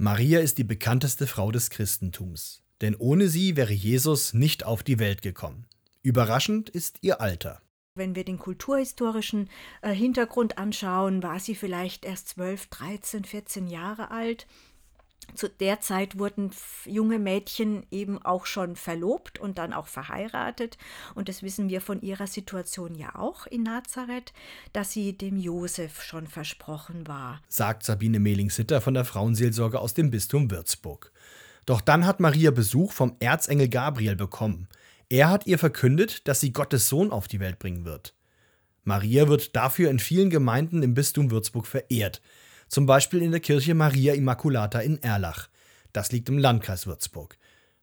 Maria ist die bekannteste Frau des Christentums, denn ohne sie wäre Jesus nicht auf die Welt gekommen. Überraschend ist ihr Alter. Wenn wir den kulturhistorischen äh, Hintergrund anschauen, war sie vielleicht erst 12, 13, 14 Jahre alt. Zu der Zeit wurden junge Mädchen eben auch schon verlobt und dann auch verheiratet. Und das wissen wir von ihrer Situation ja auch in Nazareth, dass sie dem Josef schon versprochen war. Sagt Sabine Mehling-Sitter von der Frauenseelsorge aus dem Bistum Würzburg. Doch dann hat Maria Besuch vom Erzengel Gabriel bekommen. Er hat ihr verkündet, dass sie Gottes Sohn auf die Welt bringen wird. Maria wird dafür in vielen Gemeinden im Bistum Würzburg verehrt zum Beispiel in der Kirche Maria Immaculata in Erlach. Das liegt im Landkreis Würzburg.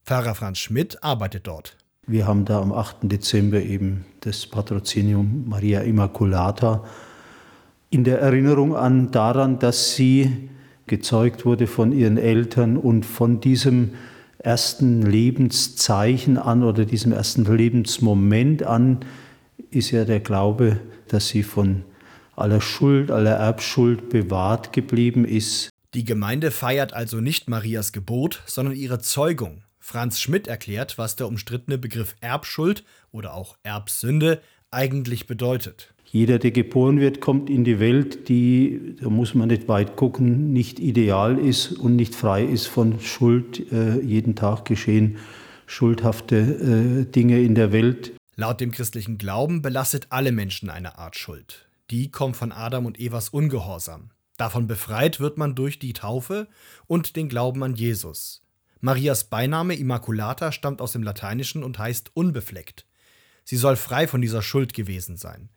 Pfarrer Franz Schmidt arbeitet dort. Wir haben da am 8. Dezember eben das Patrozinium Maria Immaculata in der Erinnerung an daran, dass sie gezeugt wurde von ihren Eltern und von diesem ersten Lebenszeichen an oder diesem ersten Lebensmoment an ist ja der Glaube, dass sie von aller Schuld, aller Erbschuld bewahrt geblieben ist. Die Gemeinde feiert also nicht Marias Geburt, sondern ihre Zeugung. Franz Schmidt erklärt, was der umstrittene Begriff Erbschuld oder auch Erbsünde eigentlich bedeutet. Jeder, der geboren wird, kommt in die Welt, die, da muss man nicht weit gucken, nicht ideal ist und nicht frei ist von Schuld. Äh, jeden Tag geschehen schuldhafte äh, Dinge in der Welt. Laut dem christlichen Glauben belastet alle Menschen eine Art Schuld die kommt von Adam und Evas Ungehorsam. Davon befreit wird man durch die Taufe und den Glauben an Jesus. Marias Beiname Immaculata stammt aus dem Lateinischen und heißt unbefleckt. Sie soll frei von dieser Schuld gewesen sein.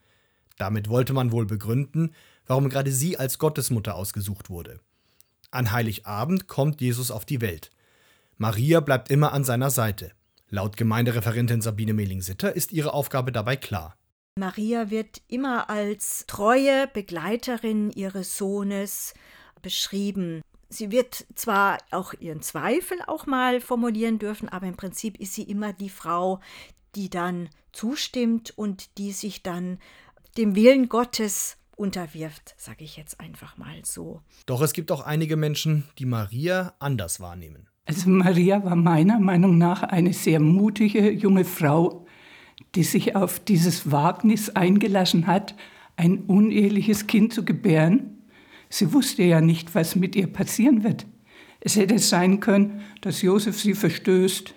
Damit wollte man wohl begründen, warum gerade sie als Gottesmutter ausgesucht wurde. An Heiligabend kommt Jesus auf die Welt. Maria bleibt immer an seiner Seite. Laut Gemeindereferentin Sabine Mehling-Sitter ist ihre Aufgabe dabei klar. Maria wird immer als treue Begleiterin ihres Sohnes beschrieben. Sie wird zwar auch ihren Zweifel auch mal formulieren dürfen, aber im Prinzip ist sie immer die Frau, die dann zustimmt und die sich dann dem Willen Gottes unterwirft, sage ich jetzt einfach mal so. Doch es gibt auch einige Menschen, die Maria anders wahrnehmen. Also Maria war meiner Meinung nach eine sehr mutige junge Frau, die sich auf dieses Wagnis eingelassen hat, ein uneheliches Kind zu gebären. Sie wusste ja nicht, was mit ihr passieren wird. Es hätte sein können, dass Josef sie verstößt,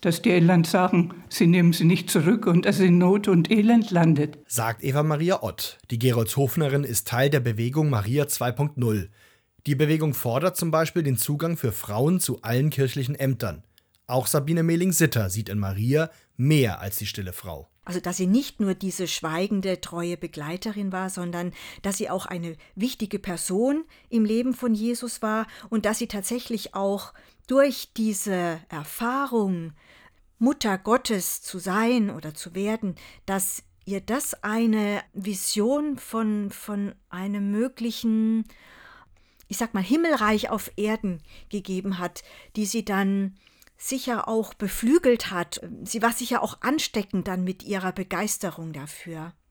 dass die Eltern sagen, sie nehmen sie nicht zurück und dass sie in Not und Elend landet. Sagt Eva Maria Ott. Die Geroldshofnerin ist Teil der Bewegung Maria 2.0. Die Bewegung fordert zum Beispiel den Zugang für Frauen zu allen kirchlichen Ämtern. Auch Sabine Mehling-Sitter sieht in Maria mehr als die stille Frau. Also, dass sie nicht nur diese schweigende, treue Begleiterin war, sondern dass sie auch eine wichtige Person im Leben von Jesus war und dass sie tatsächlich auch durch diese Erfahrung, Mutter Gottes zu sein oder zu werden, dass ihr das eine Vision von, von einem möglichen, ich sag mal, Himmelreich auf Erden gegeben hat, die sie dann sicher auch beflügelt hat. Sie war sicher auch ansteckend dann mit ihrer Begeisterung dafür.